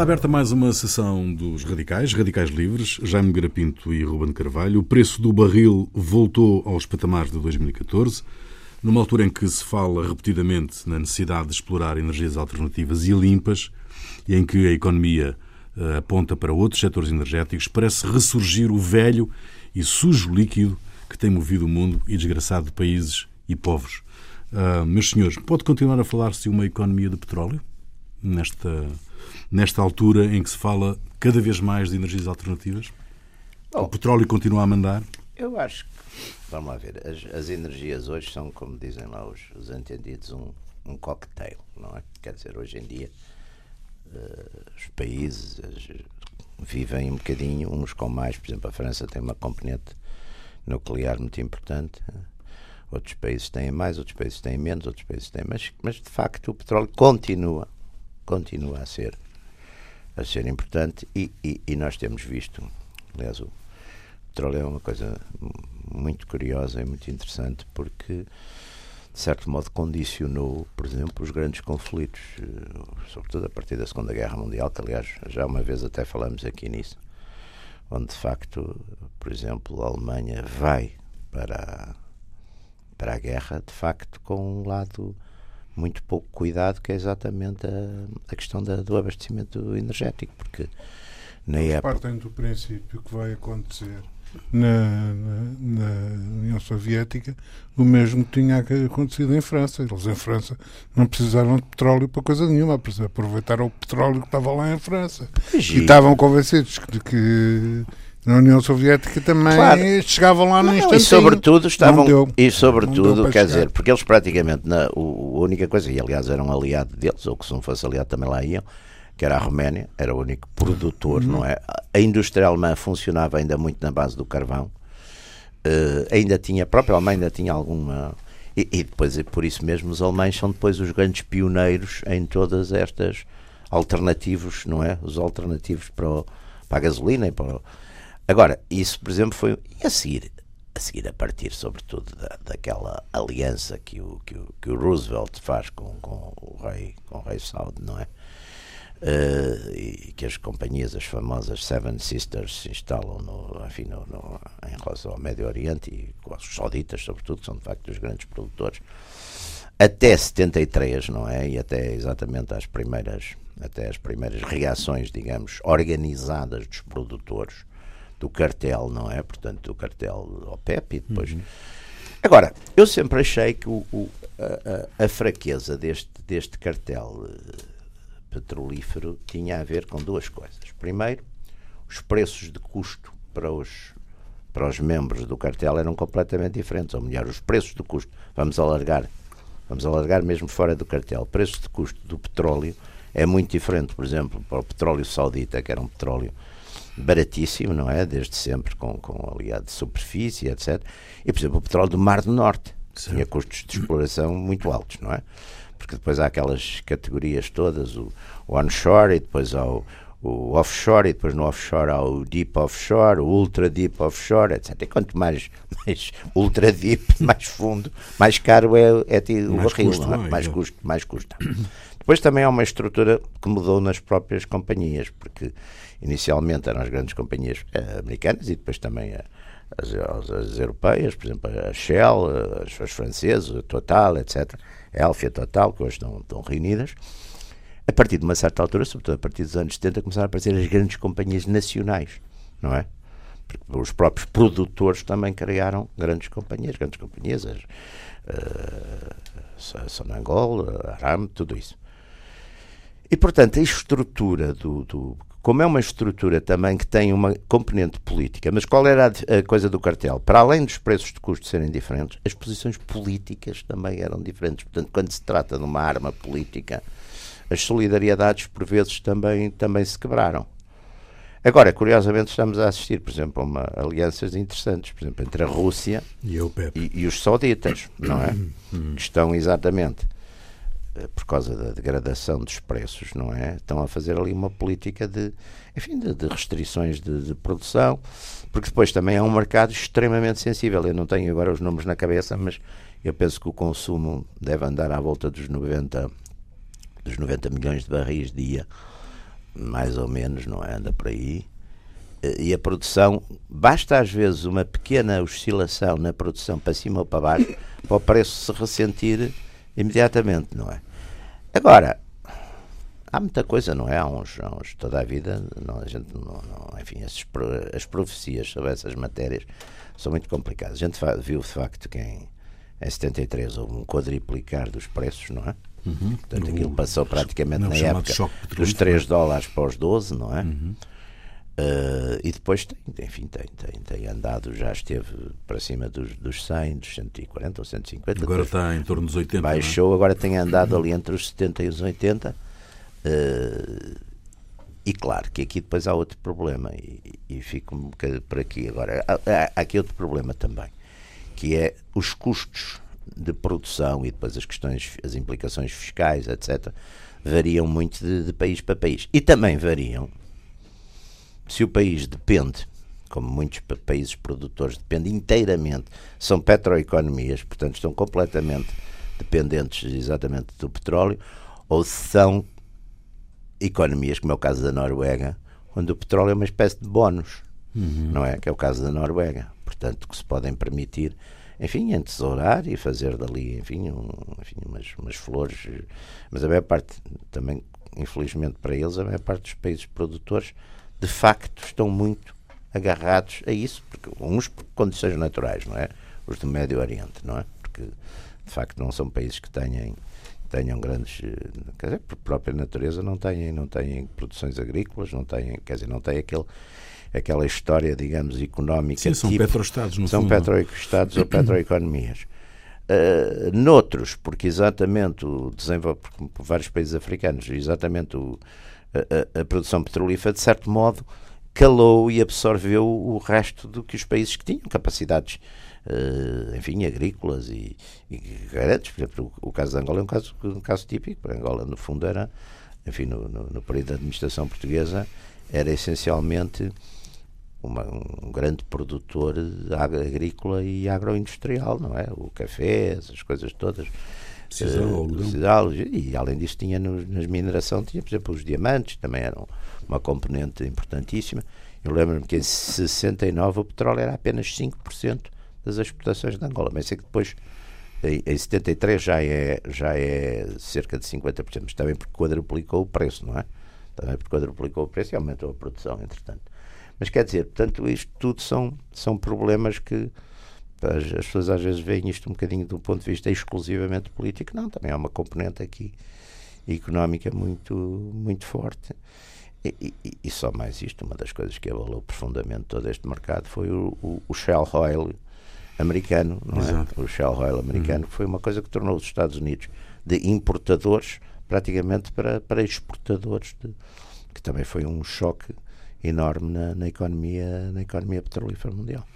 Está aberta mais uma sessão dos radicais, radicais livres, Jaime Garapinto e Ruben Carvalho. O preço do barril voltou aos patamares de 2014, numa altura em que se fala repetidamente na necessidade de explorar energias alternativas e limpas e em que a economia uh, aponta para outros setores energéticos, parece ressurgir o velho e sujo líquido que tem movido o mundo e desgraçado de países e povos. Uh, meus senhores, pode continuar a falar-se de uma economia de petróleo nesta, nesta altura em que se fala cada vez mais de energias alternativas? Bom, o petróleo continua a mandar? Eu acho que, vamos lá ver, as, as energias hoje são, como dizem lá os, os entendidos, um, um cocktail, não é? Quer dizer, hoje em dia uh, os países vivem um bocadinho, uns com mais, por exemplo, a França tem uma componente nuclear muito importante, outros países têm mais, outros países têm menos, outros países têm mais, mas de facto o petróleo continua, continua a ser a ser importante e, e, e nós temos visto, aliás, o petróleo é uma coisa muito curiosa e muito interessante porque de certo modo condicionou, por exemplo, os grandes conflitos, eh, sobretudo a partir da Segunda Guerra Mundial, que aliás já uma vez até falamos aqui nisso, onde de facto, por exemplo, a Alemanha vai para a, para a guerra, de facto, com um lado muito pouco cuidado, que é exatamente a, a questão da, do abastecimento energético, porque na Eles época... partem do princípio que vai acontecer na, na, na, União Soviética o mesmo que tinha acontecido em França. Eles em França não precisaram de petróleo para coisa nenhuma, aproveitaram o petróleo que estava lá em França. E estavam convencidos de que na União Soviética também claro. chegavam lá no instante. E sobretudo estavam deu, e sobretudo, quer chegar. dizer, porque eles praticamente na, o, a única coisa, e aliás eram um aliado deles, ou que se não fosse aliado também lá iam, que era a Roménia, era o único produtor, uhum. não é? A indústria alemã funcionava ainda muito na base do carvão. Uh, ainda tinha, a própria Alemanha ainda tinha alguma. E, e depois, e por isso mesmo, os alemães são depois os grandes pioneiros em todas estas alternativos, não é? Os alternativos para, o, para a gasolina e para o... Agora, isso, por exemplo, foi. E a seguir, a seguir a partir, sobretudo, da, daquela aliança que o, que o, que o Roosevelt faz com, com o rei, com o rei Saud, não é? Uh, e que as companhias, as famosas Seven Sisters, se instalam no, enfim, no, no, em relação ao Médio Oriente e com os sauditas, sobretudo, que são de facto os grandes produtores, até 73, não é? E até exatamente às primeiras, até as primeiras reações, digamos, organizadas dos produtores do cartel, não é? Portanto, do cartel OPEP e depois. Uhum. Agora, eu sempre achei que o, o, a, a, fraqueza deste, deste cartel petrolífero tinha a ver com duas coisas. Primeiro, os preços de custo para os, para os membros do cartel eram completamente diferentes, ou melhor, os preços de custo, vamos alargar, vamos alargar mesmo fora do cartel, preços de custo do petróleo é muito diferente, por exemplo, para o petróleo saudita, que era um petróleo baratíssimo, não é? Desde sempre, com, com aliado de superfície, etc. E, por exemplo, o petróleo do Mar do Norte, Sim. tinha custos de exploração muito altos, não é? porque depois há aquelas categorias todas, o, o onshore e depois há o, o, offshore e depois no offshore há o deep offshore, o ultra deep offshore, etc. E quanto mais, mais ultra deep, mais fundo, mais caro é, é o mais barril, custo, é? mais, é. custo, mais custa. Depois também há uma estrutura que mudou nas próprias companhias, porque inicialmente eram as grandes companhias eh, americanas e depois também as, as, as, europeias, por exemplo, a Shell, as, as francesas, a Total, etc a Alfia Total, que hoje estão, estão reunidas, a partir de uma certa altura, sobretudo a partir dos anos 70, começaram a aparecer as grandes companhias nacionais, não é? Porque os próprios produtores também criaram grandes companhias, grandes companhias, as, uh, Sonangol, Aram, tudo isso. E, portanto, a estrutura do, do como é uma estrutura também que tem uma componente política, mas qual era a, a, coisa do cartel? Para além dos preços de custo serem diferentes, as posições políticas também eram diferentes. Portanto, quando se trata de uma arma política, as solidariedades por vezes também, também se quebraram. Agora, curiosamente, estamos a assistir, por exemplo, a uma, alianças interessantes, por exemplo, entre a Rússia e, e, e os sauditas, não é? Hum. que estão exatamente por causa da degradação dos preços, não é? Estão a fazer ali uma política de, enfim, de, de restrições de, de, produção, porque depois também é um mercado extremamente sensível. Eu não tenho agora os números na cabeça, mas eu penso que o consumo deve andar à volta dos 90, dos 90 milhões de barris dia mais ou menos, não é? Anda por aí. E a produção, basta às vezes uma pequena oscilação na produção para cima ou para baixo para o preço se ressentir imediatamente, não é? Agora, há muita coisa, não é? Há uns, há uns toda a vida, não, a gente não, não enfim, as, as profecias sobre essas matérias são muito complicadas. A gente viu de facto que em, em 73 houve um quadriplicar dos preços, não é? Uhum. Portanto, aquilo passou praticamente na época dos 3 dólares para os 12, não é? Uhum. Uh, e depois tem, enfim, tem, tem, tem andado, já esteve para cima dos, dos 100, dos 140 ou 150. Agora está em torno dos 80. É? Baixou, é? agora tem andado ali entre os 70 e os 80. Uh, eh, e claro que aqui depois há outro problema, e, e fico um bocadinho por aqui. Agora, há, há aqui outro problema também, que é os custos de produção e depois as questões, as implicações fiscais, etc., variam muito de, de país para país. E também variam se o país depende, como muitos países produtores dependem inteiramente, são petroeconomias, portanto estão completamente dependentes exatamente do petróleo, ou são economias, como é o caso da Noruega, onde o petróleo é uma espécie de bónus, uhum. não é? Que é o caso da Noruega. Portanto, que se podem permitir, enfim, entesourar e fazer dali, enfim, um, enfim umas, umas flores. Mas a maior parte, também, infelizmente para eles, a maior parte dos países produtores de facto estão muito agarrados a isso, porque uns por condições naturais, não é? Os do Médio Oriente, não é? Porque de facto não são países que tenham tenham grandes, quer dizer, por própria natureza não têm, não têm produções agrícolas, não têm, quer dizer, não têm aquele aquela história, digamos, económica. Sim, são tipo, petroestados, no São petroestados ou petroeconomias. Uh, noutros, porque exatamente o desenvolve por vários países africanos, exatamente o, a, a, produção petrolífera, de certo modo, calou e absorveu o resto do que os países que tinham capacidades, uh, enfim, agrícolas e, e grandes. Por exemplo, o, caso de Angola é um caso, um caso típico. Para Angola, no fundo, era, enfim, no, no, no período da administração portuguesa, era essencialmente uma, um grande produtor agrícola e agroindustrial, não é? O café, essas coisas todas. Cisal, uh, e além disso tinha no, nas mineração, tinha por exemplo os diamantes, também eram uma componente importantíssima. Eu lembro-me que em 69 o petróleo era apenas 5% das exportações de Angola, mas sei que depois em, em 73 já é, já é cerca de 50%, mas também porque quadruplicou o preço, não é? Também porque quadruplicou o preço e aumentou a produção, entretanto. Mas quer dizer, portanto, isto tudo são, são problemas que as, as pessoas às vezes veem isto um bocadinho do ponto de vista exclusivamente político. Não, também há uma componente aqui económica muito, muito forte. E, e, e, só mais isto, uma das coisas que abalou profundamente todo este mercado foi o, o, o Shell Oil americano, não é? O Shell Oil americano, uhum. foi uma coisa que tornou os Estados Unidos de importadores praticamente para, para exportadores, de, que também foi um choque enorme na, na, economia, na economia petrolífera mundial.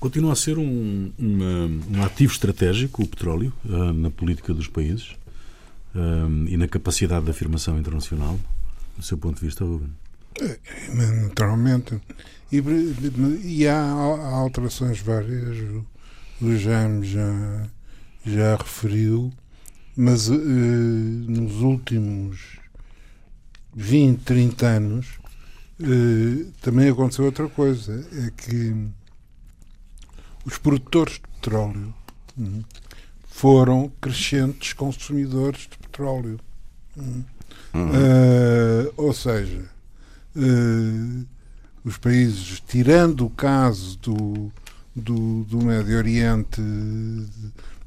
Continua a ser um, uma, um ativo estratégico o petróleo uh, na política dos países uh, e na capacidade de afirmação internacional, do seu ponto de vista, Ruben? É, naturalmente. E, e há, alterações várias, o Jaime já, já referiu, mas uh, nos últimos 20, 30 anos também aconteceu outra coisa, é que os produtores de petróleo hum, foram crescentes consumidores de petróleo. Uhum. Uh, ou seja, uh, os países, tirando o caso do, do, do Médio Oriente,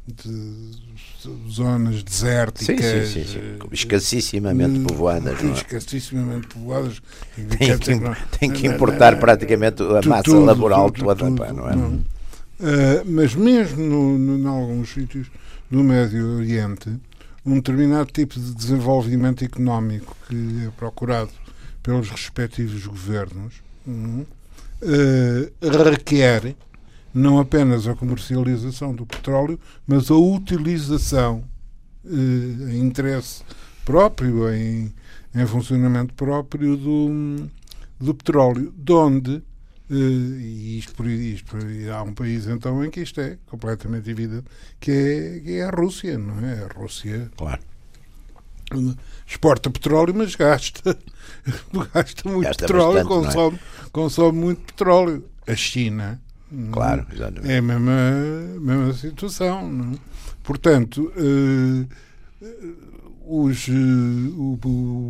de, de zonas desérticas, sim, sim, sim, sim. escassissimamente povoadas, não é? escassissimamente povoadas, tem que, tem que importar praticamente a massa tudo, laboral tudo, toda, tudo, não é? Não. Uh, mas mesmo no, no, em alguns sítios do Médio Oriente, um determinado tipo de desenvolvimento económico que é procurado pelos respectivos governos uh, requer não apenas a comercialização do petróleo, mas a utilização uh, em interesse próprio, em, em funcionamento próprio do, do petróleo, de onde e isto por isto, há um país então em que isto é completamente evidente, que é, que é a Rússia, não é? A Rússia. Claro. exporta petróleo, mas gasta, gasta muito gasta petróleo, bastante, é? consome, é? consome muito petróleo. A China claro, exatamente. é a mesma, mesma situação. Não? É? Portanto, uh, os, uh, o,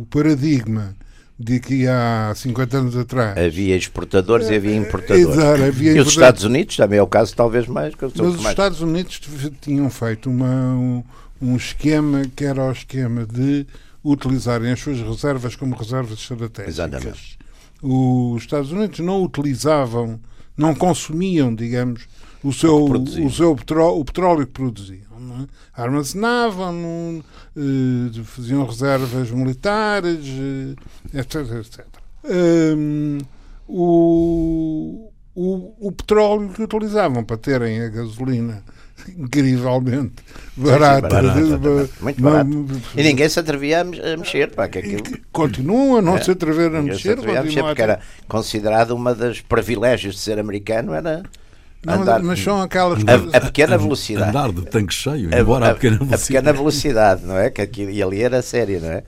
o, paradigma de que há 50 anos atrás havia exportadores e havia importadores. Exato, havia e os Estados Unidos também é o caso, talvez mais. Que Mas os mais... Estados Unidos tinham feito uma, um, um esquema que era o esquema de utilizarem as suas reservas como reservas estratégicas. Exatamente. Os Estados Unidos não utilizavam, não consumiam, digamos, o seu, o, seu petróleo, o petróleo que produziam. É? Armazenavam, uh, faziam reservas militares, uh, etc. etc. Um, o, o, o petróleo que utilizavam para terem a gasolina incrivelmente barata. Sim, sim, barata muito barato. E ninguém se atrevia a mexer. Pá, que aquilo... Continua a não é. se atrever a mexer. Se a mexer porque era considerado uma das privilégios de ser americano era não, andar, mas são aquelas a, a, pequena velocidade. Andar de tanque cheio, embora a, a, pequena velocidade. A pequena velocidade, não é? Que aqui, e ali era sério, não é?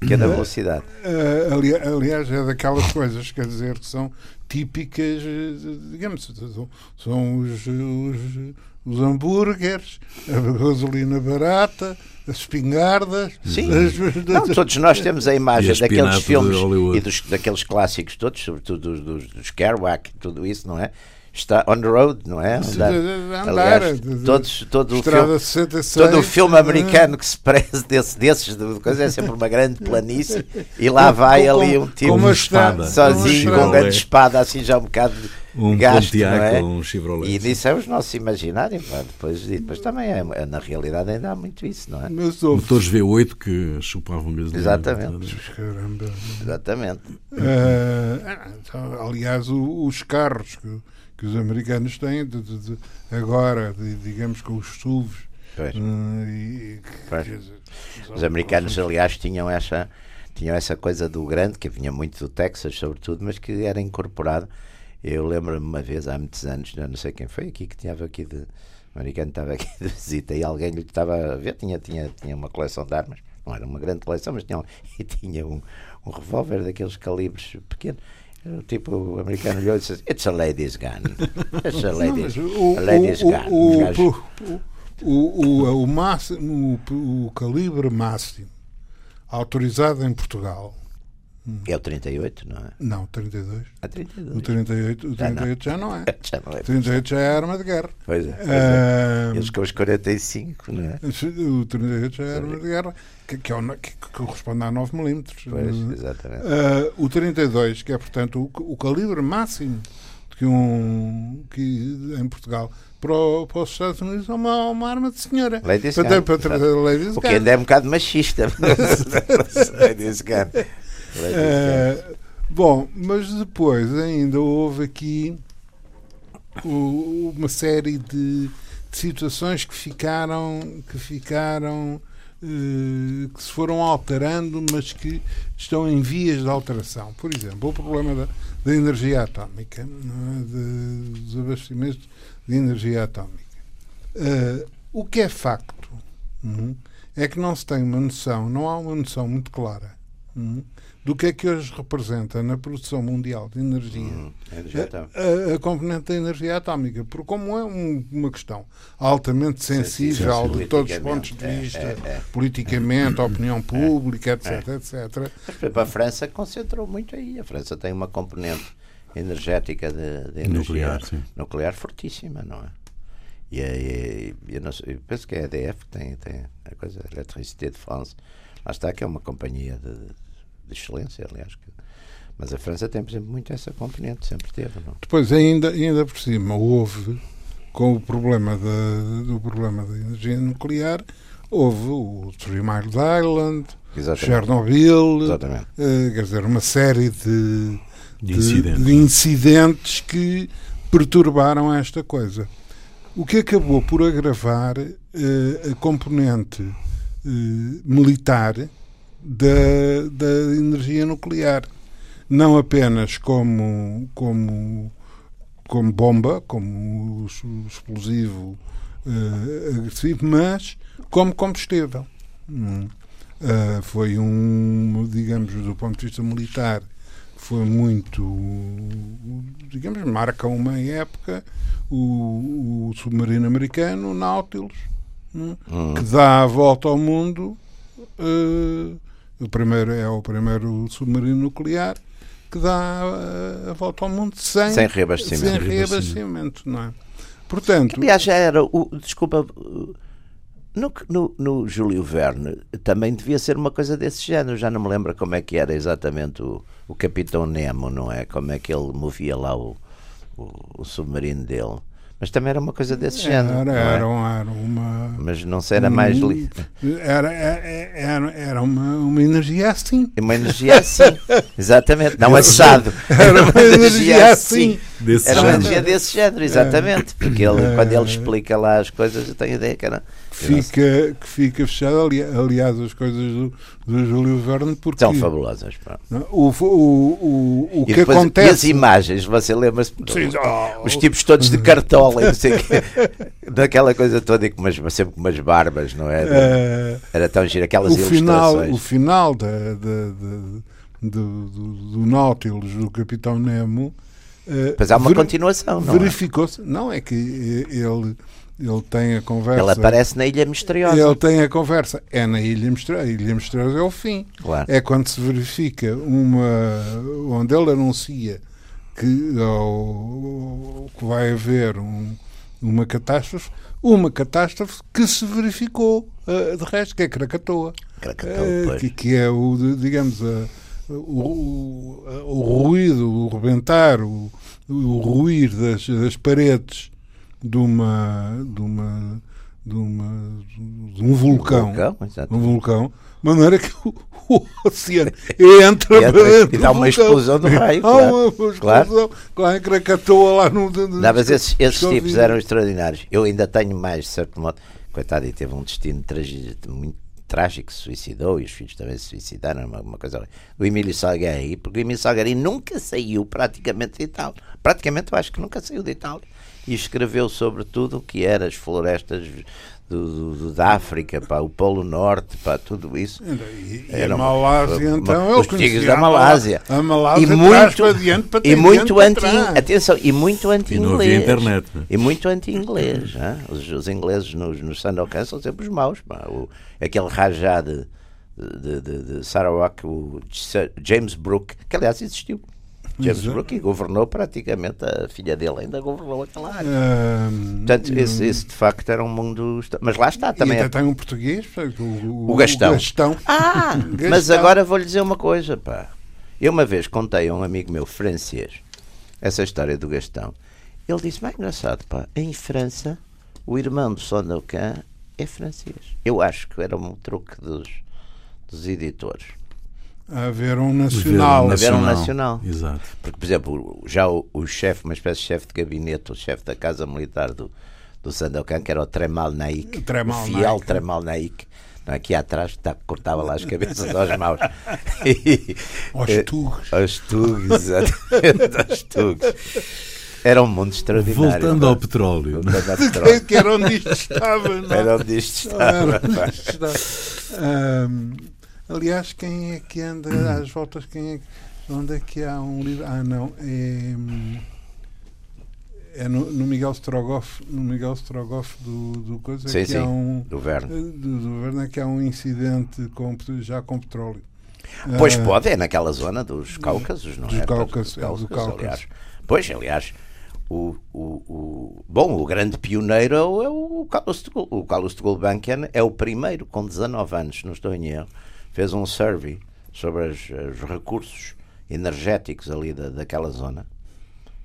Pequena velocidade. Uh, ali, aliás, é daquelas coisas, quer dizer, que são típicas, digamos, são, são os, os os hambúrgueres, a gasolina barata, as espingardas. Sim. As... Não, todos nós temos a imagem daqueles filmes e dos, daqueles clássicos todos, sobretudo dos, dos, dos Kerouac, tudo isso, não é? Está on the road, não é? Andar. Andar Aliás, todos, todo, o filme, 66, todo o filme americano que se preze desse, desses de coisa é sempre uma grande planície e lá vai com, ali um tipo com espada, sozinho com uma grande espada assim já um bocado um gasto, Pontiac é? um Chevrolet. E disso é os nossos imaginários. Depois, depois também, é, é, na realidade, ainda há muito isso, não é? Motores V8 que chupavam gasolina. Exatamente. Caramba. Exatamente. Uh, aliás, o, os carros que, que, os americanos têm de, de, de, agora, digamos, com os SUVs. Pois. Uh, e, pois. Os americanos, aliás, tinham essa tinham essa coisa do grande, que vinha muito do Texas, sobretudo, mas que era incorporado eu lembro-me uma vez, há muitos anos, não sei quem foi aqui, que tinha aqui de. O americano estava aqui de visita e alguém lhe estava a ver, tinha, tinha, tinha uma coleção de armas, não era uma grande coleção, mas tinha, e tinha um, um revólver daqueles calibres pequenos. O tipo o americano olhou e disse: It's a ladies gun. It's a ladies, não, o, a ladies o, gun. O, o, o, o, máximo, o, o calibre máximo autorizado em Portugal é o 38, não é? Não, 32. A 32. O 38, o 38 já, não. já não é. já não é. 38 já é arma de guerra. Pois é. Pois é. Eles com os 45, não é? O 38 já é arma de guerra, que, que, é, que, que corresponde a 9 milímetros. Pois, exatamente. Uh, o 32, que é, portanto, o, o calibre máximo que, um, que em Portugal para, o, para, os Estados Unidos é uma, uma arma de senhora. Ladies para, para, para, o que ainda é um bocado machista. Ladies gun. É, bom, mas depois ainda houve aqui uma série de, de situações que ficaram que ficaram eh, que se foram alterando, mas que estão em vias de alteração. Por exemplo, o problema da, da energia atómica, é? de, dos abastecimentos de energia atómica. Uh, o que é facto uh, é que não se tem uma noção, não há uma noção muito clara uh, do que é que hoje representa na produção mundial de energia hum, a, a, a, componente da energia atómica, porque como é um, uma questão altamente sensível de todos os pontos de vista, é, é, é. politicamente, a opinião é, pública, etc, é. etc. Mas, a França concentrou muito aí. A França tem uma componente energética de, de energia nuclear, nuclear fortíssima, não é? E, e, eu, não sei, eu penso que é a EDF que tem, tem a coisa, a Electricité de France, lá está, que é uma companhia de, de excelência, aliás. Que, mas a França tem, por exemplo, muito essa componente, sempre teve. Não? Depois, ainda, ainda por cima, houve, com o problema da, do problema da energia nuclear, houve o Three Mile Island, Exatamente. Chernobyl, Exatamente. Uh, quer dizer, uma série de, de, incidentes. de incidentes que perturbaram esta coisa. O que acabou por agravar uh, a componente uh, militar da, da energia nuclear. Não apenas como, como, como bomba, como explosivo uh, agressivo, mas como combustível. Hum. uh, foi um, digamos, do ponto de vista militar, foi muito, digamos, marca uma época o, o submarino americano, o Nautilus, hum. que dá a volta ao mundo. Uh, o primeiro é o primeiro submarino nuclear que dá a, a volta ao mundo sem, sem reabastecimento. Sem reabastecimento, não é? Portanto, aliás, já era o, desculpa, no, no, no, Júlio Verne também devia ser uma coisa desse género. Já não me lembro como é que era exatamente o, o Capitão Nemo, não é? Como é que ele movia lá o, o, o submarino dele. Mas também era uma coisa desse era, género. Era, é? era, uma. Mas não era mais. Li... Era, era, era uma, uma energia assim. Uma energia assim. Exatamente. Não assado. Era uma energia assim. Desse era uma energia desse género, exatamente. Porque ele, quando ele explica lá as coisas, eu tenho ideia que era fica, que fica fechado. Aliás, as coisas do, do Júlio Verne porque são fabulosas. O, o, o, o que depois, acontece. as imagens, você lembra-se? Oh, os tipos todos de cartola, não sei daquela coisa toda, com umas, sempre com umas barbas, não é? Uh, Era tão giro, aquelas o final, o final da, da, da do, do, do Nautilus, do Capitão Nemo. Uh, Mas há uma continuação, não é? Verificou-se. Não, é que ele ele tem a conversa. Ele aparece na Ilha Misteriosa. Ele tem a conversa. É na Ilha Misteriosa. A Ilha Misteriosa é o fim. Claro. É quando se verifica uma. onde ele anuncia que, ou, que vai haver um, uma catástrofe. Uma catástrofe que se verificou uh, de resto, que é Krakatoa. Krakatoa, uh, que, que, é o, digamos, a, o, o, ruído, o rebentar, o, o ruir das, das paredes de uma de uma de, uma, de um vulcão, um vulcão, um vulcão de maneira que o, o oceano entra, e, e dá uma explosão do raio. Há claro. uma explosão, claro. claro, Krakatoa lá no. no Não, mas esses, esses tipos eram extraordinários. Eu ainda tenho mais, de certo modo. Coitado, e teve um destino muito trágico, se suicidou e os filhos também se suicidaram. Uma, uma coisa. O Emílio Salgari, porque o Emílio Salgari nunca saiu praticamente de Itália. Praticamente eu acho que nunca saiu de Itália e escreveu sobre tudo o que era as florestas do, do, da África, para o Polo Norte, para tudo isso. E, e a Malásia, uma, então, os tigres da Malásia. A Malásia e muito, para diante, para e muito anti, atenção, e muito anti-inglês. internet. Né? E muito anti-inglês. os, os, ingleses nos, nos Sandokan são sempre os maus. Pá. O, aquele rajá de, de, de, de Sarawak, o James Brooke, que aliás existiu. James Brooke governou praticamente, a filha dele ainda governou aquela área. Portanto, esse, esse, de facto era um mundo. Mas lá está também. E tem um português, o, o, Gastão. O Gastão. Ah, Gastão. mas agora vou-lhe dizer uma coisa, pá. Eu uma vez contei a um amigo meu francês essa história do Gastão. Ele disse: bem engraçado, pá, em França, o irmão do Sandokan é francês. Eu acho que era um truque dos, dos editores haver um nacional. Haver um nacional. Exato. Porque, por exemplo, já o, o chefe, uma espécie de chefe de gabinete, o chefe da Casa Militar do, do Sandokan, que era o Tremal Naik, Tremal o fiel Naik. Tremal Naik, não, aqui atrás tá, cortava lá as cabeças aos maus. E, aos tugues. Aos tugues, exatamente, aos tugues. Era um mundo extraordinário. Voltando ao petróleo. É? Voltando ao petróleo. que era onde isto estava. Não? Era onde isto estava. Era onde isto estava. Aliás, quem é que anda às voltas? Quem é, onde é que há um livro? Ah, não. É, é no, no, Miguel Strogoff, no Miguel Strogoff do, do coisa sim, que sim, há um do Verne. Do, do Verne é que há um incidente com, já com petróleo. Pois ah, pode, é naquela zona dos Cáucasos, não dos é? Cáucasos, é, Cáucasos. aliás. Pois, aliás, o, o, o, bom, o grande pioneiro é o, Carlos de, o Carlos de Gulbenkian é o primeiro com 19 anos, não estou em erro, fez um survey sobre as, os recursos energéticos ali da, daquela zona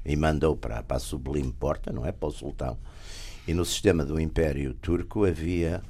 e mandou para, para a Sublime Porta, não é? Para o Sultão. E no sistema do Império Turco havia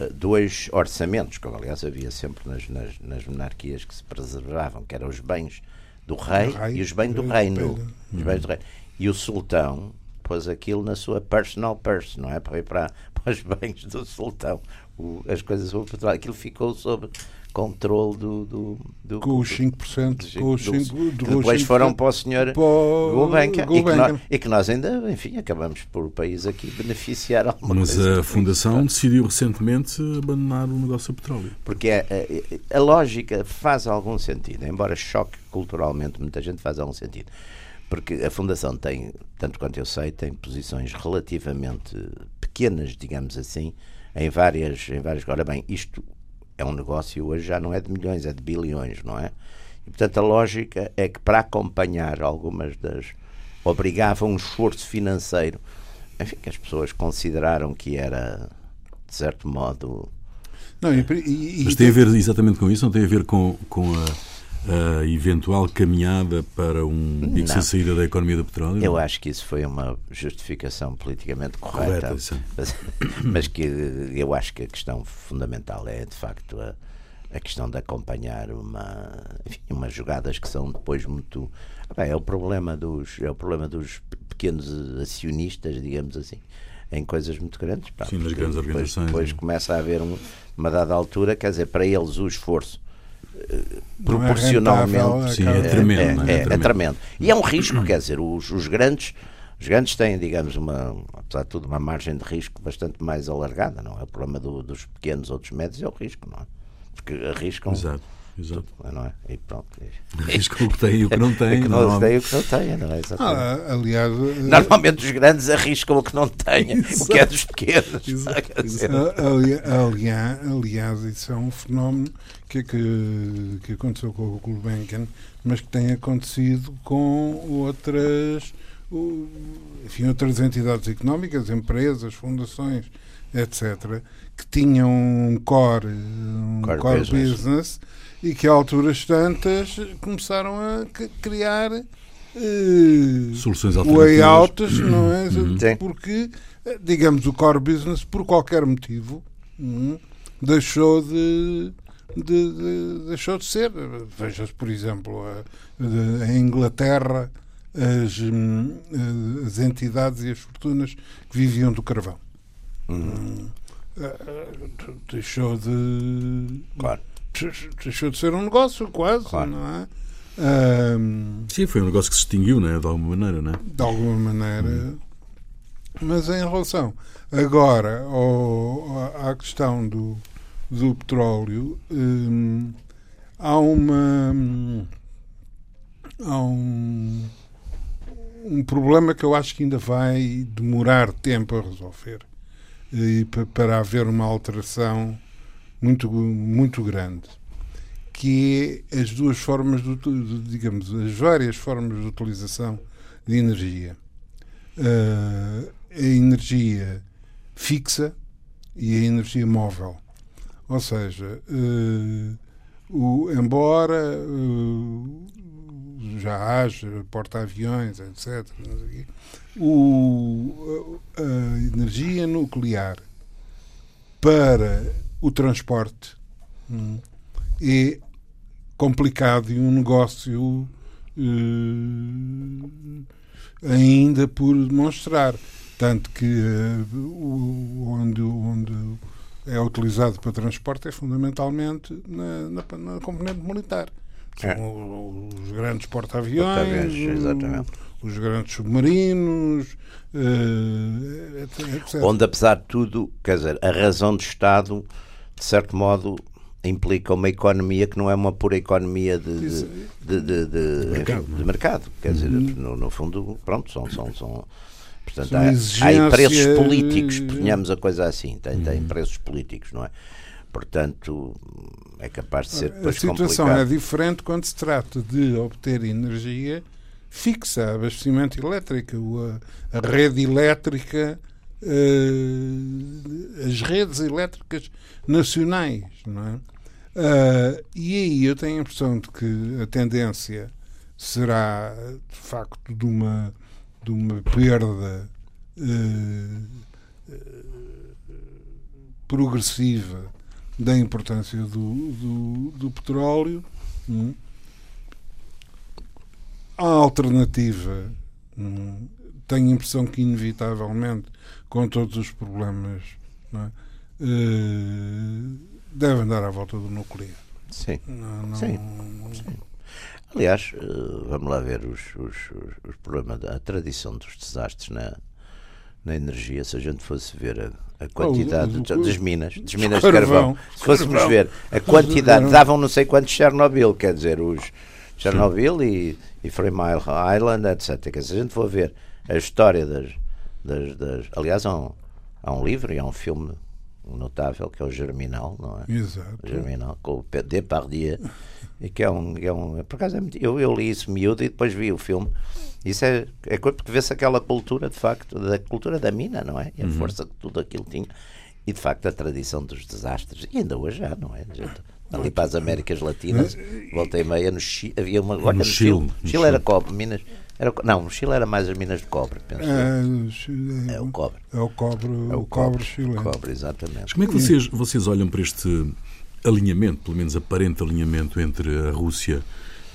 uh, dois orçamentos, como aliás havia sempre nas, nas, nas, monarquias que se preservavam, que eram os bens do rei, rei e os bens do reino. Os bens do reino. E o Sultão pôs aquilo na sua personal purse, não é? Para ir para, para os bens do Sultão. O, as coisas sobre o petróleo. Aquilo ficou sob controle do, do, do com os 5%, com os 5, do, que depois foram para o senhor Gulbenkian e, que nós, e que nós ainda, enfim, acabamos por o país aqui beneficiar alguma Mas coisa. Mas a Fundação decidiu recentemente abandonar o negócio do petróleo. Porque a, a, a, lógica faz algum sentido, embora choque culturalmente muita gente, faz algum sentido. Porque a Fundação tem, tanto quanto eu sei, tem posições relativamente pequenas, digamos assim, em várias, em várias. Ora bem, isto é um negócio hoje já não é de milhões, é de bilhões, não é? E, portanto, a lógica é que para acompanhar algumas das. obrigava um esforço financeiro, enfim, que as pessoas consideraram que era, de certo modo. Não, e, e, Mas tem a ver exatamente com isso, não tem a ver com, com a a eventual caminhada para um sem saída da economia do petróleo? Eu acho que isso foi uma justificação politicamente correta, correta mas, mas, que eu acho que a questão fundamental é de facto a, a questão de acompanhar uma, enfim, umas jogadas que são depois muito bem, é o problema dos é o problema dos pequenos acionistas, digamos assim em coisas muito grandes. Pá, Sim, nas grandes depois, organizações. Depois começa a haver um, uma dada altura, quer dizer, para eles o esforço proporcionalmente. É rentável, sim, é tremendo. É, é, é, tremendo. tremendo. E é um risco, quer dizer, os, os grandes. Os grandes têm, digamos, uma, apesar de tudo, uma margem de risco bastante mais alargada, não é? O problema do, dos pequenos ou dos médios é o risco, não é? Porque arriscam. Exato. Exato. Não é? E pronto. Arriscam o que tem e o que não tem. o que não, não tem o que não tem, não é? Ah, aliás, eh, Normalmente os grandes arriscam o que não têm, o que é dos pequenos. Exato. Aliás, aliás, isso é um fenómeno que, que, que aconteceu com o Gulbenkian, mas que tem acontecido com outras, enfim, outras entidades económicas, empresas, fundações, etc., que tinham um core, um core, core business. business e que a alturas tantas começaram a criar uh, soluções layouts, não é? Uhum. Porque, digamos, o core business, por qualquer motivo, um, deixou de, de, de, deixou de ser. Veja-se, por exemplo, a, Inglaterra, as, hum, as entidades e as fortunas que viviam do carvão. Uhum. Uh, deixou de. Claro deixou de ser um negócio, quase, claro. não é? Um, Sim, foi um negócio que se extinguiu, né? de alguma maneira, né? De alguma maneira. Hum. Mas em relação agora ao, à questão do, do petróleo, hum, há uma. Há um, um problema que eu acho que ainda vai demorar tempo a resolver e para haver uma alteração muito, muito grande, que é as duas formas, de, digamos, as várias formas de utilização de energia. Uh, a energia fixa e a energia móvel. Ou seja, uh, o, embora uh, já haja porta-aviões, etc., o, a energia nuclear para o transporte hum, é complicado e um negócio uh, ainda por demonstrar. Tanto que uh, onde, onde é utilizado para transporte é fundamentalmente na, na, na componente militar. São é. os grandes porta-aviões, os grandes submarinos, uh, etc. Onde, apesar de tudo, quer dizer, a razão de Estado de certo modo, implica uma economia que não é uma pura economia de, de, de, de mercado, enfim, mercado, Quer dizer, uhum. no, no, fundo, pronto, são. são, são portanto, há, há preços políticos, ponhamos a coisa assim, tem, tem uhum. preços políticos, não é? Portanto, é capaz de ser A situação complicado. é diferente quando se trata de obter energia fixa, abastecimento elétrico, a, a rede elétrica uh, as redes elétricas nacionais. Não é? Uh, e aí eu tenho a impressão de que a tendência será, de facto, de uma, de uma perda uh, progressiva da importância do, do, do petróleo. Hum. A alternativa, hum, tenho a impressão que, inevitavelmente, com todos os problemas, é? uh, deve andar à volta do nuclear. Sim. Não, não... Sim. Sim. Aliás, eh, vamos lá ver os, os, os problemas, a tradição dos desastres na, na energia, se a gente fosse ver a, a quantidade oh, das minas, das minas de carvão, se fôssemos carvão. ver a quantidade, davam não sei quantos Chernobyl, quer dizer, os Chernobyl e, e Frame Island, etc. Se a gente for ver a história das. Das, das aliás, há um, há um livro e há um filme notável que é o Germinal, não é? Exato. O Germinal, com o Depardieu, e que é um. É um por acaso, é eu, eu li isso miúdo e depois vi o filme. Isso é, é porque vê-se aquela cultura, de facto, da cultura da mina, não é? E a uhum. força que tudo aquilo tinha. E de facto a tradição dos desastres, e ainda hoje já, não é? Gente, ali para as Américas Latinas, voltei e meia, no Chile, havia uma. Olha, no, no Chile, Chile, no Chile era cobre, Minas. Era, não, no Chile era mais as minas de cobre, penso. É, é o cobre. É o cobre, é o cobre, cobre chileno. Cobre, exatamente. Mas como é que vocês, vocês olham para este alinhamento, pelo menos aparente alinhamento entre a Rússia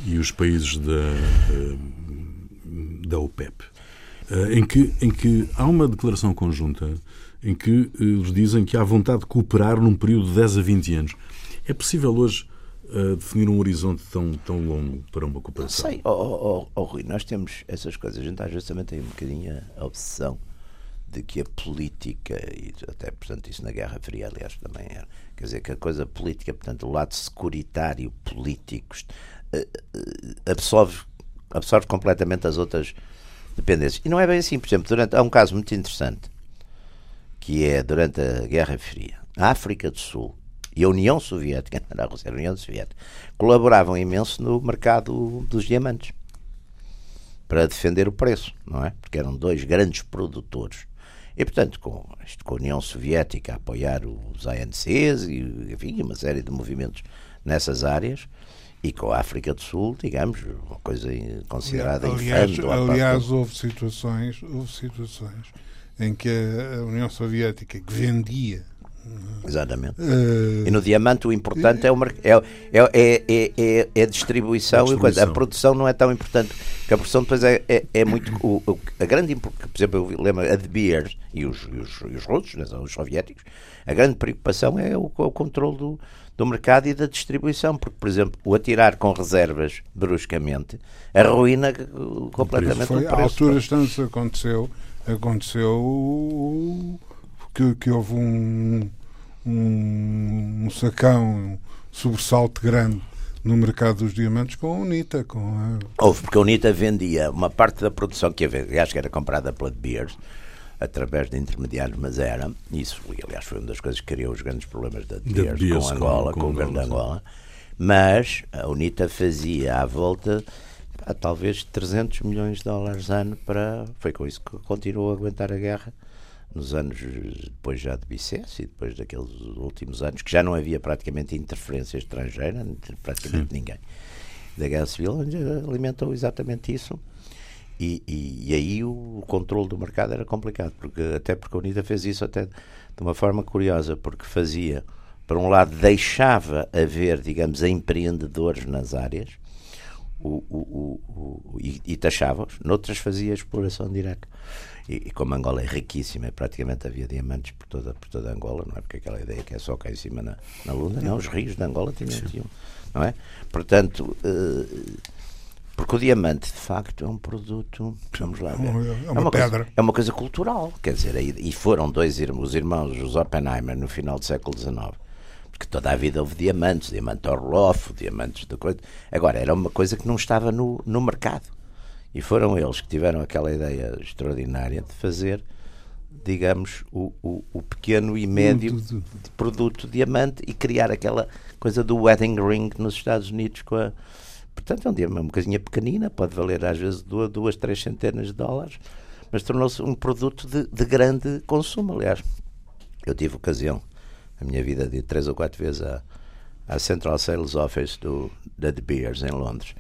e os países da, eh, da OPEP, eh, em que, em que há uma declaração conjunta em que eh, eles dizem que há vontade de cooperar num período de 10 a 20 anos. É possível hoje uh, definir um horizonte tão, tão longo para uma cooperação? Não sei, oh, oh, oh, Rui, nós temos essas coisas. A gente às vezes também tem um bocadinho a obsessão de que a política, e até portanto isso na Guerra Fria, aliás, também era, quer dizer, que a coisa política, portanto, o lado securitário político uh, uh, absorve, absorve completamente as outras dependências. E não é bem assim, por exemplo, durante, há um caso muito interessante que é durante a Guerra Fria. A África do Sul e a União Soviética, não era a Rússia, era a União Soviética, colaboravam imenso no mercado dos diamantes para defender o preço, não é? Porque eram dois grandes produtores. E, portanto, com, isto, com a União Soviética a apoiar os ANCs e, enfim, uma série de movimentos nessas áreas, e com a África do Sul, digamos, uma coisa considerada aliás, infame. Aliás, houve situações, houve situações em que a União Soviética que vendia Exatamente. Uh, e no diamante o importante é, o, é, é, é, é, a distribuição, a distribuição. A produção não é tão importante, porque a produção depois é, é, é muito. O, a grande, por exemplo, eu lembro a De Beers e os, e os, e os russos, né, os soviéticos, a grande preocupação é o, o controle do, do mercado e da distribuição, porque, por exemplo, o atirar com reservas bruscamente arruína completamente Foi, o preço. Altura tanto aconteceu, aconteceu que, que houve um, um, um sacão, um sobressalto grande no mercado dos diamantes com a UNITA. Com a... Houve, porque a UNITA vendia uma parte da produção que aliás que era comprada pela De Beers através de intermediários, mas era, isso aliás foi uma das coisas que criou os grandes problemas da De Beers, Beers com Angola, com, com, com o governo de Angola, mas a UNITA fazia à volta pá, talvez 300 milhões de dólares ano para, foi com isso que continuou a aguentar a guerra nos anos depois já de Bicesse e depois daqueles últimos anos, que já não havia praticamente interferência estrangeira, praticamente Sim. ninguém, da Guerra Civil, onde alimentou exatamente isso. E, e, e, aí o, o controle do mercado era complicado, porque até porque a Unida fez isso até de uma forma curiosa, porque fazia, por um lado, deixava haver, digamos, empreendedores nas áreas o, o, o, e, e taxava-os, noutras fazia exploração direta. E, e, como Angola é riquíssima, praticamente havia diamantes por toda, por toda Angola, não é? Porque aquela ideia que é só cá em cima na, na Luna, não, os rios de Angola tinham, tinham não é? Portanto, uh, porque o diamante, de facto, é um produto, vamos lá ver, é uma, é uma pedra. Coisa, é uma coisa cultural, quer dizer, e, foram dois irmãos, os irmãos, os Oppenheimer, no final do século XIX, porque toda a vida houve diamantes, diamante Orloff, diamantes de coisa. Agora, era uma coisa que não estava no, no mercado. E foram eles que tiveram aquela ideia extraordinária de fazer, digamos, o, o, o pequeno e médio de produto diamante e criar aquela coisa do wedding ring nos Estados Unidos com a. Portanto, é um diamante, uma coisinha pequenina, pode valer às vezes duas, duas três centenas de dólares, mas tornou-se um produto de, de grande consumo. Aliás, eu tive ocasião, na minha vida, de três ou quatro vezes à, à Central Sales Office do, da De Beers, em Londres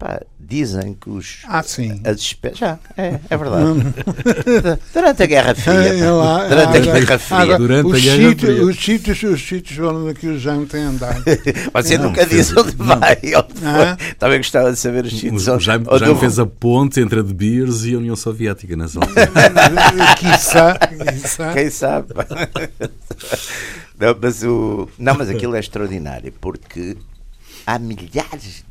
Pá, dizem que os. Ah, sim. As espécies. Já, é, é verdade. durante a Guerra Fria. É, lá, durante a Guerra Fria. durante a Guerra Fria. Os sítios, os sítios onde que o Jaime tem andado. Você não, nunca disse onde vai. Ah? Também gostava de saber os sítios. O Jaime, onde Jaime fez a ponte entre a De Beers e a União Soviética nessa altura. quiçá, quiçá. Quem sabe? Não mas, o... não, mas aquilo é extraordinário porque há milhares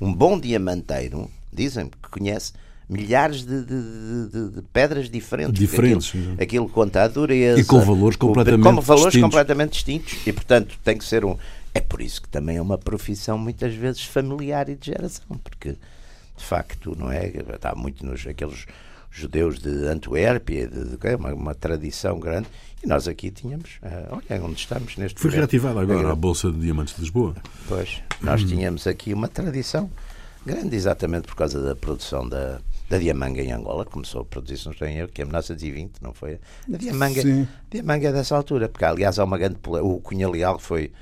um bom diamanteiro, dizem que conhece milhares de, de, de, de pedras diferentes. Diferentes. Aquilo, aquilo conta a dureza. E com valores completamente com valores distintos. completamente distintos. E, portanto, tem que ser um. É por isso que também é uma profissão muitas vezes familiar e de geração, porque de facto, não é? Está muito nos aqueles judeus de Antuérpia, de, de, uma, uma tradição grande. E nós aqui tínhamos, uh, olha onde estamos neste Foi reativada agora a Bolsa de Diamantes de Lisboa. Pois, nós tínhamos aqui uma tradição grande, exatamente por causa da produção da, da Diamanga em Angola. Começou a produzir, se não estou em erro, que é 1920, não foi? A Diamanga, Sim. Diamanga é dessa altura, porque aliás há uma grande. O Cunha Leal foi,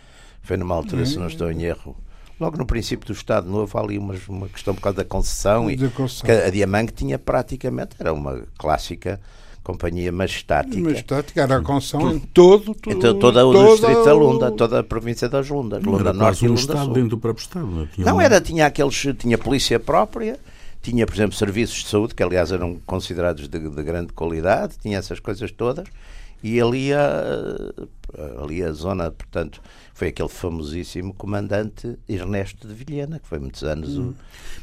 foi numa altura, se não estou em erro, logo no princípio do Estado Novo, há ali uma, uma questão por causa da concessão. e concessão. a Diamanga tinha praticamente, era uma clássica companhia majestática. Majestática era a concessão em todo, todo então, toda o toda distrito da Lunda, toda a província das Lundas, Lunda era Norte e Lunda Estado Sul. dentro do próprio Estado. Não, é? tinha não era, tinha aqueles, tinha polícia própria, tinha, por exemplo, serviços de saúde, que aliás eram considerados de, de grande qualidade, tinha essas coisas todas, e ali a, ali a zona, portanto, foi aquele famosíssimo comandante Ernesto de Vilhena, que foi muitos anos hum. o.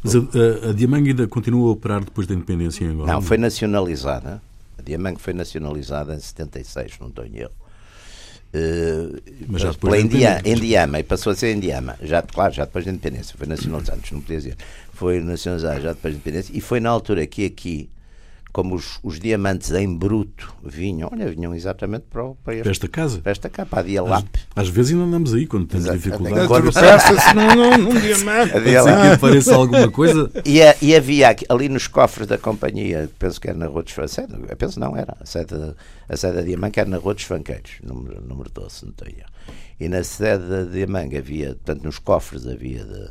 Mas a, a, a Diamanga ainda continua a operar depois da independência em Angola? Não, foi nacionalizada. A Diamanga foi nacionalizada em 76, não estou em erro. Uh, Mas já e passou a ser Indiama, já, claro, já depois da independência, foi nacionalizado, não podia dizer, foi nacionalizado já depois da independência, e foi na altura que aqui como os, os, diamantes em bruto vinham, olha, vinham exatamente para, o, para, este, para esta casa. Para esta cá, para a Dialap. Às, às vezes ainda andamos aí quando temos Exato. dificuldades. Agora se num, num, diamante. Pode ser que apareça alguma coisa. E, e, havia ali nos cofres da companhia, penso que era na Rua dos Fanqueiros, penso não era, a sede, a sede da Diamante era na Rua dos Fanqueiros, número, número 12, não tenho. E na sede da Diamante havia, portanto, nos cofres havia de,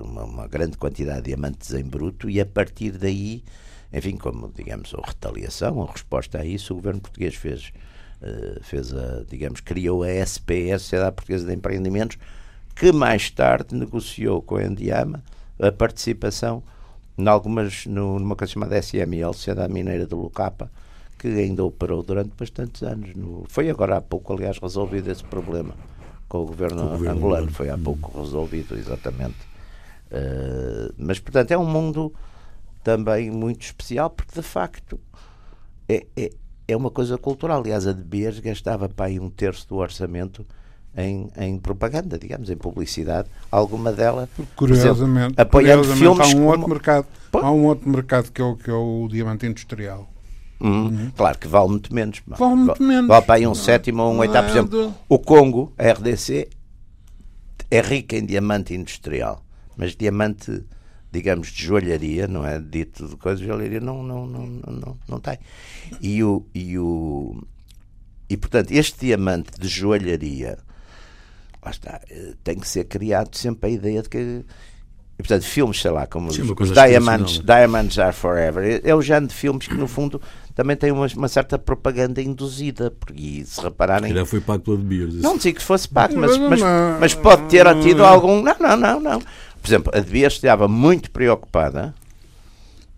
uma, uma grande quantidade de diamantes em bruto e a partir daí enfim, como, digamos, a retaliação, a resposta a isso, o governo português fez, uh, fez a, digamos, criou a SPS, Sociedade Portuguesa de Empreendimentos, que mais tarde negociou com a Endiama a participação em algumas, numa coisa chamada SML, Sociedade Mineira de Lucapa, que ainda operou durante bastantes anos. No, foi agora há pouco, aliás, resolvido esse problema com o governo, o governo angolano. Foi há pouco resolvido, exatamente. Uh, mas, portanto, é um mundo também muito especial, porque de facto é, é, é uma coisa cultural. Aliás, a de Beers gastava para aí um terço do orçamento em, em propaganda, digamos, em publicidade. Alguma dela, curiosamente, exemplo, apoiando curiosamente, filmes. Há um outro como... mercado, há um outro mercado que é o, que é o diamante industrial. Uhum. Uhum. Claro que vale muito menos. Vale muito menos. Vale para aí um sétimo ou um oitavo. Por exemplo, o Congo, a RDC, é rica em diamante industrial, mas diamante digamos, de joalharia, não é? Dito de coisa joalharia, não, não, não, não, não tem. E, o, e, o, e, portanto, este diamante de joalharia, lá está, eh, tem que ser criado sempre a ideia de que. E, portanto, filmes, sei lá, como Sim, os, Diamonds, Diamonds Are Forever, é o género de filmes que, no fundo, também tem uma, uma certa propaganda induzida. Porque, se repararem. Já foi pago pela de Beers. Não digo que fosse pago, mas, mas, mas pode ter tido algum. Não, não, não, não. Por exemplo, a Devia estava muito preocupada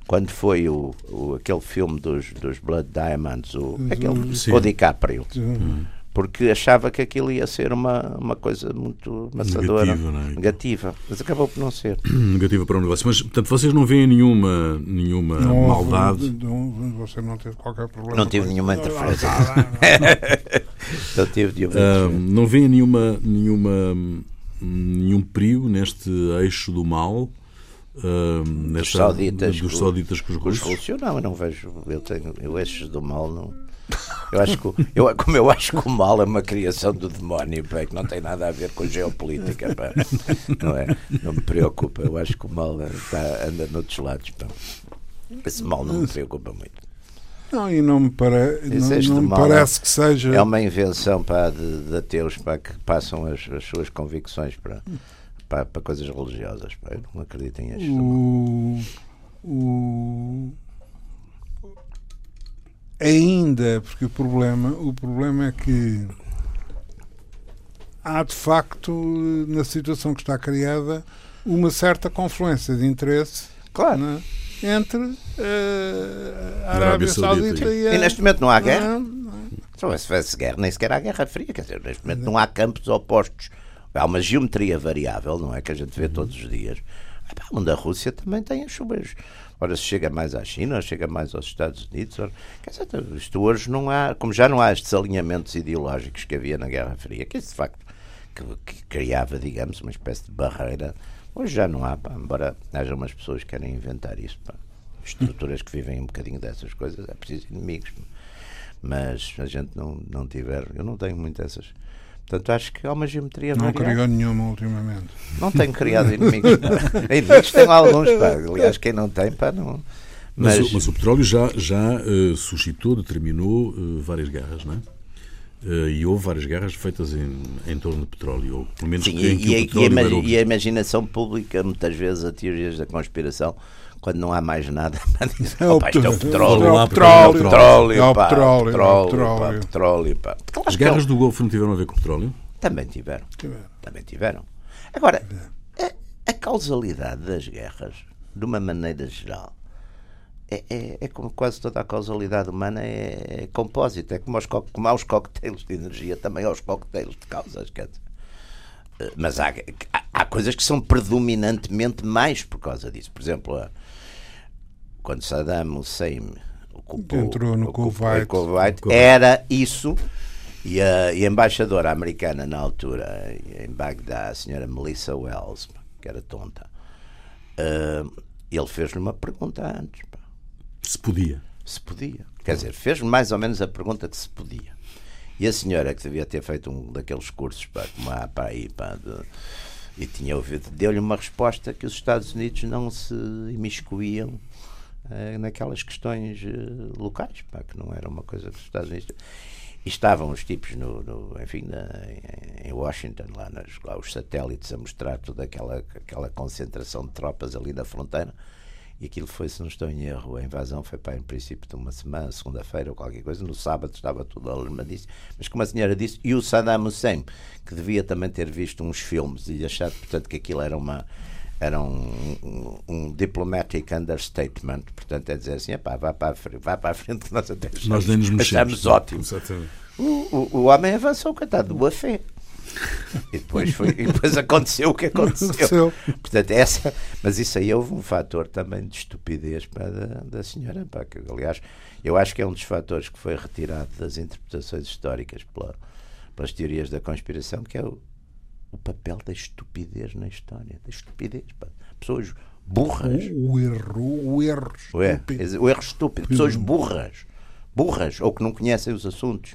quando foi o, o, aquele filme dos, dos Blood Diamonds, o, aquele, o DiCaprio. Sim. Porque achava que aquilo ia ser uma, uma coisa muito maçadora, negativa, é? negativa, mas acabou por não ser. negativa para o negócio. Mas, portanto, vocês não veem nenhuma, nenhuma não, maldade? Não, você não teve qualquer problema. Não tive nenhuma interferência. não tive nenhuma uh, Não veem nenhuma, nenhuma nenhum perigo neste eixo do mal. Uh, dos sauditas, dos sauditas com os russos? Não, eu não vejo. Eu tenho eu eixos do mal. Não, eu acho que, eu, como eu acho que o mal é uma criação do demónio, pá, que não tem nada a ver com geopolítica, pá, não é? Não me preocupa. Eu acho que o mal está, anda noutros lados. Pá. Esse mal não me preocupa muito. Não, e não me, pare... não, não me parece que seja. É uma invenção pá, de, de ateus pá, que passam as, as suas convicções para, para, para coisas religiosas. Eu não acredito em o, o, ainda, porque o problema, o problema é que há de facto, na situação que está criada, uma certa confluência de interesse claro. né, entre uh, a Arábia, Saudita, Saudita e, a, e neste momento não há guerra. Não, não. Se fosse guerra, nem sequer há guerra fria. Quer dizer, neste momento não há campos opostos. Há uma geometria variável, não é? Que a gente vê todos os dias. Onde a Rússia também tem as chuvas. Ora, se chega mais à China, ou chega mais aos Estados Unidos. Ora, quer dizer, isto hoje não há, como já não há estes alinhamentos ideológicos que havia na Guerra Fria, que isso de facto que, que criava, digamos, uma espécie de barreira. Hoje já não há, pá, embora haja umas pessoas que querem inventar isso. Pá. Estruturas que vivem um bocadinho dessas coisas, é preciso inimigos. Pá. Mas a gente não, não tiver, eu não tenho muito essas. Portanto, acho que há uma geometria Não criou nenhuma ultimamente. Não tenho criado inimigos. inimigos tenho alguns, pá. Aliás, quem não tem, pá, não. Mas, mas, o, mas o petróleo já, já uh, suscitou, determinou uh, várias guerras, não é? Uh, e houve várias guerras feitas em, em torno do petróleo, ou pelo menos Sim, e, e, e, e, a imaginação pública, muitas vezes, a teorias da conspiração, quando não há mais nada, dizer, é o, isto é o petróleo, é o petróleo, petróleo, é o petróleo, petróleo. As guerras do Golfo não tiveram a ver com o petróleo? Também tiveram. tiveram. Também tiveram. Agora, a, a causalidade das guerras, de uma maneira geral, é, é, é, como quase toda a causalidade humana é, é compósito. É como, aos, como há os coquetéis de energia, também há os coquetéis de causas. Quer dizer. Eh, mas há, há, há, coisas que são predominantemente mais por causa disso. Por exemplo, quando Saddam Hussein ocupou, entrou no Kuwait, Kuwait, era isso. E a, e a, embaixadora americana na altura, em Bagdá, a senhora Melissa Wells, que era tonta, uh, ele fez-lhe uma pergunta antes. Pá. Se podia. Se podia. Quer dizer, fez mais ou menos a pergunta que se podia. E a senhora, que devia ter feito um daqueles cursos para há para aí, para e tinha ouvido, deu-lhe uma resposta que os Estados Unidos não se imiscuíam eh, naquelas questões eh, locais, pá, que não era uma coisa que os Estados Unidos. E estavam os tipos, no, no enfim, na, em Washington, lá, nas, lá os satélites, a mostrar toda aquela, aquela concentração de tropas ali na fronteira e aquilo foi, se não estou em erro, a invasão foi para em princípio de uma semana, segunda-feira ou qualquer coisa. No sábado estava tudo alarmadíssimo. Mas como a senhora disse, e o Saddam Hussein, que devia também ter visto uns filmes e achado, portanto, que aquilo era uma era um, um, um, diplomatic understatement, portanto é dizer assim, vá para a frente, vá para a frente nós até achamos, nós achamos ótimo. O, o, o, homem avançou, coitado, de boa fé. E depois, foi, e depois aconteceu o que aconteceu. Portanto, essa, mas isso aí houve um fator também de estupidez da, da senhora. Para que, aliás, eu acho que é um dos fatores que foi retirado das interpretações históricas pela, pelas teorias da conspiração, que é o, o papel da estupidez na história. Da estupidez. Pá. Pessoas burras. O, o erro, o erro estúpido. O erro estúpido. Pessoas burras. Burras, ou que não conhecem os assuntos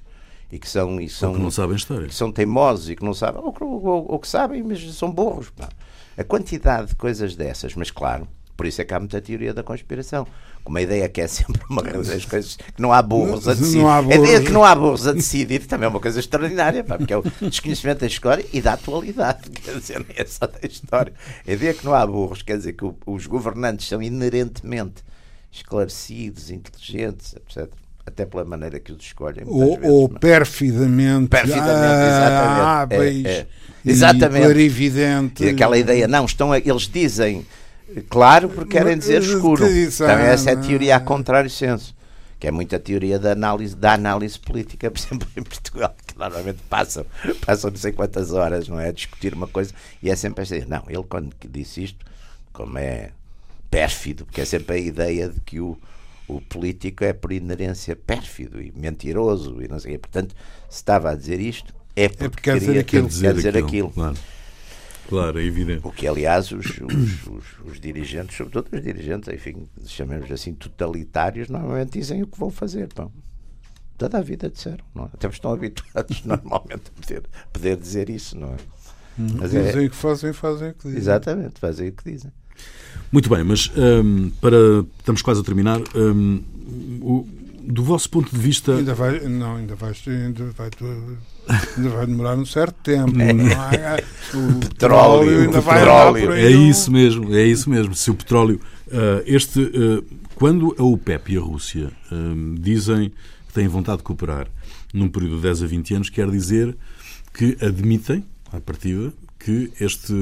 e que são e são ou que não sabem história. São teimosos e que não sabem ou, ou, ou que sabem mas são burros pá. a quantidade de coisas dessas mas claro por isso é que há muita teoria da conspiração. Uma ideia que é sempre uma das coisas que não há burros a decidir. Não há burros. A ideia de que não há burros a decidir também é uma coisa extraordinária, pá, porque é o desconhecimento da história e da atualidade. Quer dizer, não é só da história. A ideia que não há burros quer dizer que os governantes são inerentemente esclarecidos, inteligentes, etc até pela maneira que os escolhem. Ou, vezes, ou perfidamente, perfidamente ah, exatamente. É, é. Exatamente. clarividente. E aquela ideia, não, estão, eles dizem claro porque querem dizer escuro. Então, essa é a teoria a contrário senso. Que é muita teoria da análise, da análise política, por exemplo, em Portugal, que normalmente passam, passam não sei quantas horas, não é? A discutir uma coisa e é sempre assim. Não, ele quando disse isto, como é pérfido, porque é sempre a ideia de que o, o político é por inerência pérfido e mentiroso e não sei Portanto, se estava a dizer isto, é porque, é porque quer dizer aquilo. Quer dizer aquilo. aquilo. Claro. claro. é evidente. O que, aliás, os, os, os, os, dirigentes, sobretudo os dirigentes, enfim, chamemos assim, totalitários, normalmente dizem o que vão fazer. Pão. Toda a vida disseram, não é? Até estão habituados normalmente a poder, poder dizer isso, não é? Hum, dizem é, o que fazem, fazem o que dizem. Exatamente, fazem o que dizem. Muito bem, mas um, para estamos quase a terminar. Um, o, do vosso ponto de vista. Ainda vai, não, ainda vai, ainda vai, ainda vai demorar um certo tempo. Não há, o petróleo, ainda o vai petróleo. É isso mesmo, é isso mesmo. Se o petróleo. Uh, este, uh, quando a OPEP e a Rússia uh, dizem que têm vontade de cooperar num período de 10 a 20 anos, quer dizer que admitem, à partida, que este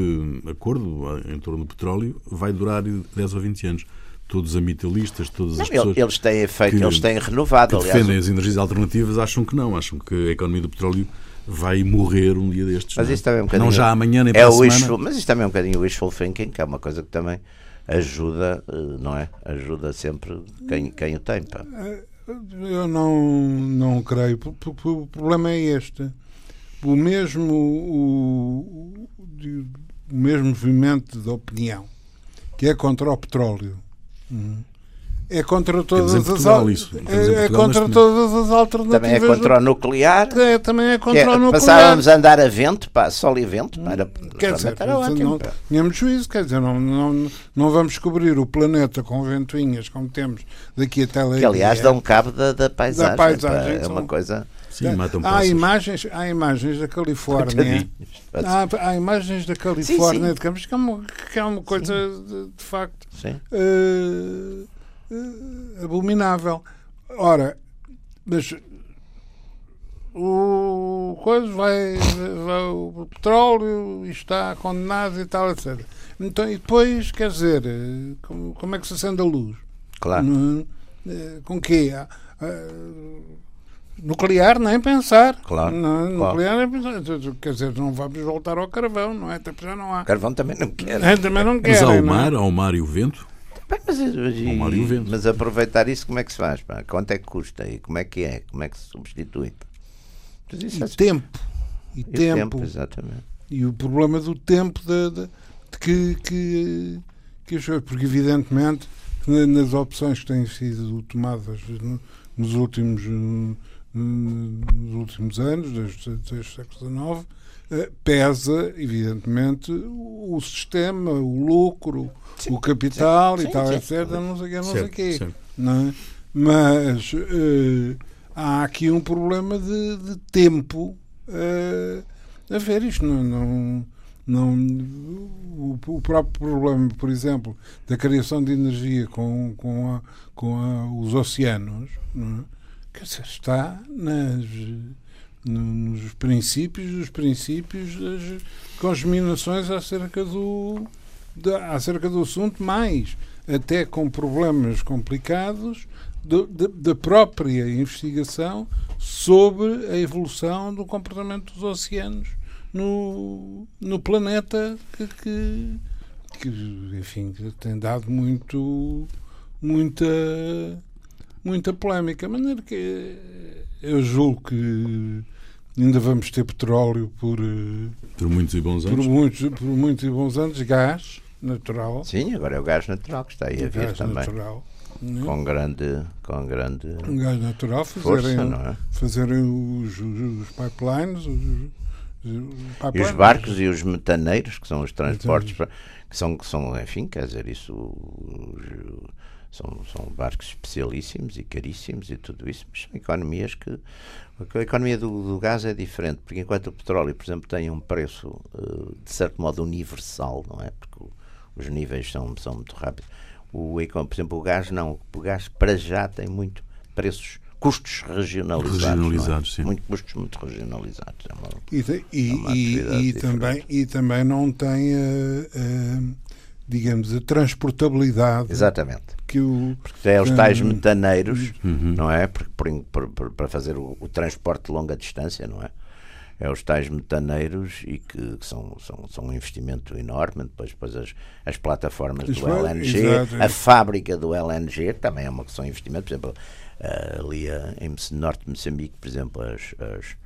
acordo em torno do petróleo vai durar 10 ou 20 anos todos ambientalistas, todas as pessoas. Eles têm feito, que, eles têm renovado. Que defendem as energias alternativas acham que não, acham que a economia do petróleo vai morrer um dia destes. Mas não, isso também é um bocadinho, não já amanhã nem é para a semana. Wishful, mas isso também é um bocadinho wishful thinking, que é uma coisa que também ajuda, eh, não é? Ajuda sempre quem, quem o tem. Pá. Eh, eu não, não creio. O problema é este. O mesmo, o, o mesmo movimento de opinião que é contra o petróleo é contra todas as é, é contra todas as alternativas. Também é contra o nuclear. É, também é contra é, o nuclear. Passávamos a andar a vento, pá, sol e vento, para quer dizer, era ótimo. Não, tínhamos juízo, quer dizer, não, não, não vamos descobrir o planeta com ventoinhas como temos daqui até lá. Que aliás dão cabo da, da paisagem. Da paisagem pá, é uma coisa. Sim, matam há imagens, há imagens da Califórnia. há, há, imagens da Califórnia sim, sim. de Campos que é uma, que é uma coisa de, de, facto uh, uh, abominável. Ora, mas o coisa vai, vai, o petróleo está condenado e tal, etc. Então, e depois, quer dizer, como, como é que se acende a luz? Claro. Eh, com quê? Nuclear nem pensar. Claro. Não, claro. Nuclear nem pensar. Quer dizer, não vamos voltar ao carvão, não é? Até já não há. Carvão também não quer. É, também não quer. Mas há o é? mar, há o mar e o vento. Bem, mas, e, mar e mas aproveitar isso, como é que se faz? Pá? Quanto é que custa? E como é que é? Como é que se substitui? e é... tempo. E, e tempo. tempo. Exatamente. E o problema do tempo de, de, de que, que, que porque evidentemente nas opções que têm sido tomadas nos últimos nos últimos anos, desde, desde o século XIX, eh, pesa, evidentemente, o sistema, o lucro, sim, o capital sim, e tal, sim, etc. Não sei o que, não sei o quê. Não é? Mas uh, há aqui um problema de, de tempo uh, a ver isto. Não, não, não, o, o, próprio problema, por exemplo, da criação de energia com, com, a, com a, os oceanos, não é? quer dizer, está nas, nos princípios dos princípios das congeminações acerca do, da, acerca do assunto, mais até com problemas complicados da própria investigação sobre a evolução do comportamento dos oceanos no, no planeta que, que, que enfim que tem dado muito muita muita polémica. De maneira que eu julgo que ainda vamos ter petróleo por, eh, por muitos e bons anos. Por muitos, por muitos e bons anos, gás natural. Sim, agora é o gás natural que está aí a vir também. Natural. É? Com grande, com grande um gás natural, fazerem, força, não é? fazerem os, os, pipelines, os, e os barcos e os metaneiros, que são os transportes, para, que são, que são, enfim, quer dizer, isso. Os, são, são barcos especialíssimos e caríssimos e tudo isso, mas são economias que. A economia do, do gás é diferente, porque enquanto o petróleo, por exemplo, tem um preço uh, de certo modo universal, não é? Porque o, os níveis são, são muito rápidos. O, por exemplo, o gás não. O gás para já tem muito preços custos regionalizados. É? Regionalizados, é? sim. Muito custos muito regionalizados. É uma, e, e, é e, e também, e também não tem, uh, uh, digamos, a transportabilidade. Exatamente que o. Porque é os tais metaneiros, uhum. não é? para fazer o, o, transporte de longa distância, não é? É os tais metaneiros e que, que são, são, são um investimento enorme. Depois, depois as, as plataformas Isso do é, LNG, exato. a fábrica do LNG também é uma questão de investimento. Por exemplo, ali em norte de Moçambique, por exemplo, as, as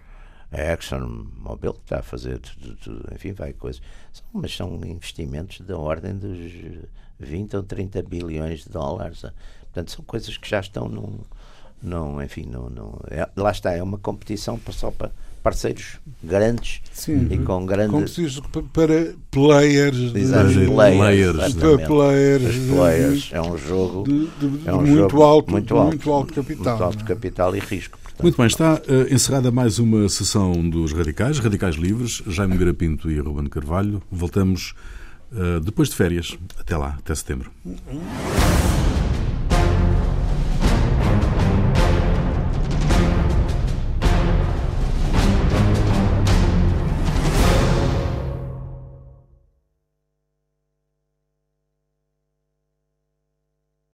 a ExxonMobil está a fazer tudo, tudo, enfim, vai coisas. Mas são investimentos da ordem dos 20 ou 30 bilhões de dólares. Portanto, são coisas que já estão num. num enfim, num, num é, lá está, é uma competição só para, parceiros grandes Sim, e com grande. Como se diz, para players. Exato, de, players. Para players. players. É um jogo. De, de, é um muito, jogo alto, muito alto. Muito alto capital. Muito alto capital e risco. Muito bem, está uh, encerrada mais uma sessão dos Radicais, Radicais Livres, Jaime Garapinto e Ruben Carvalho. Voltamos uh, depois de férias. Até lá, até setembro.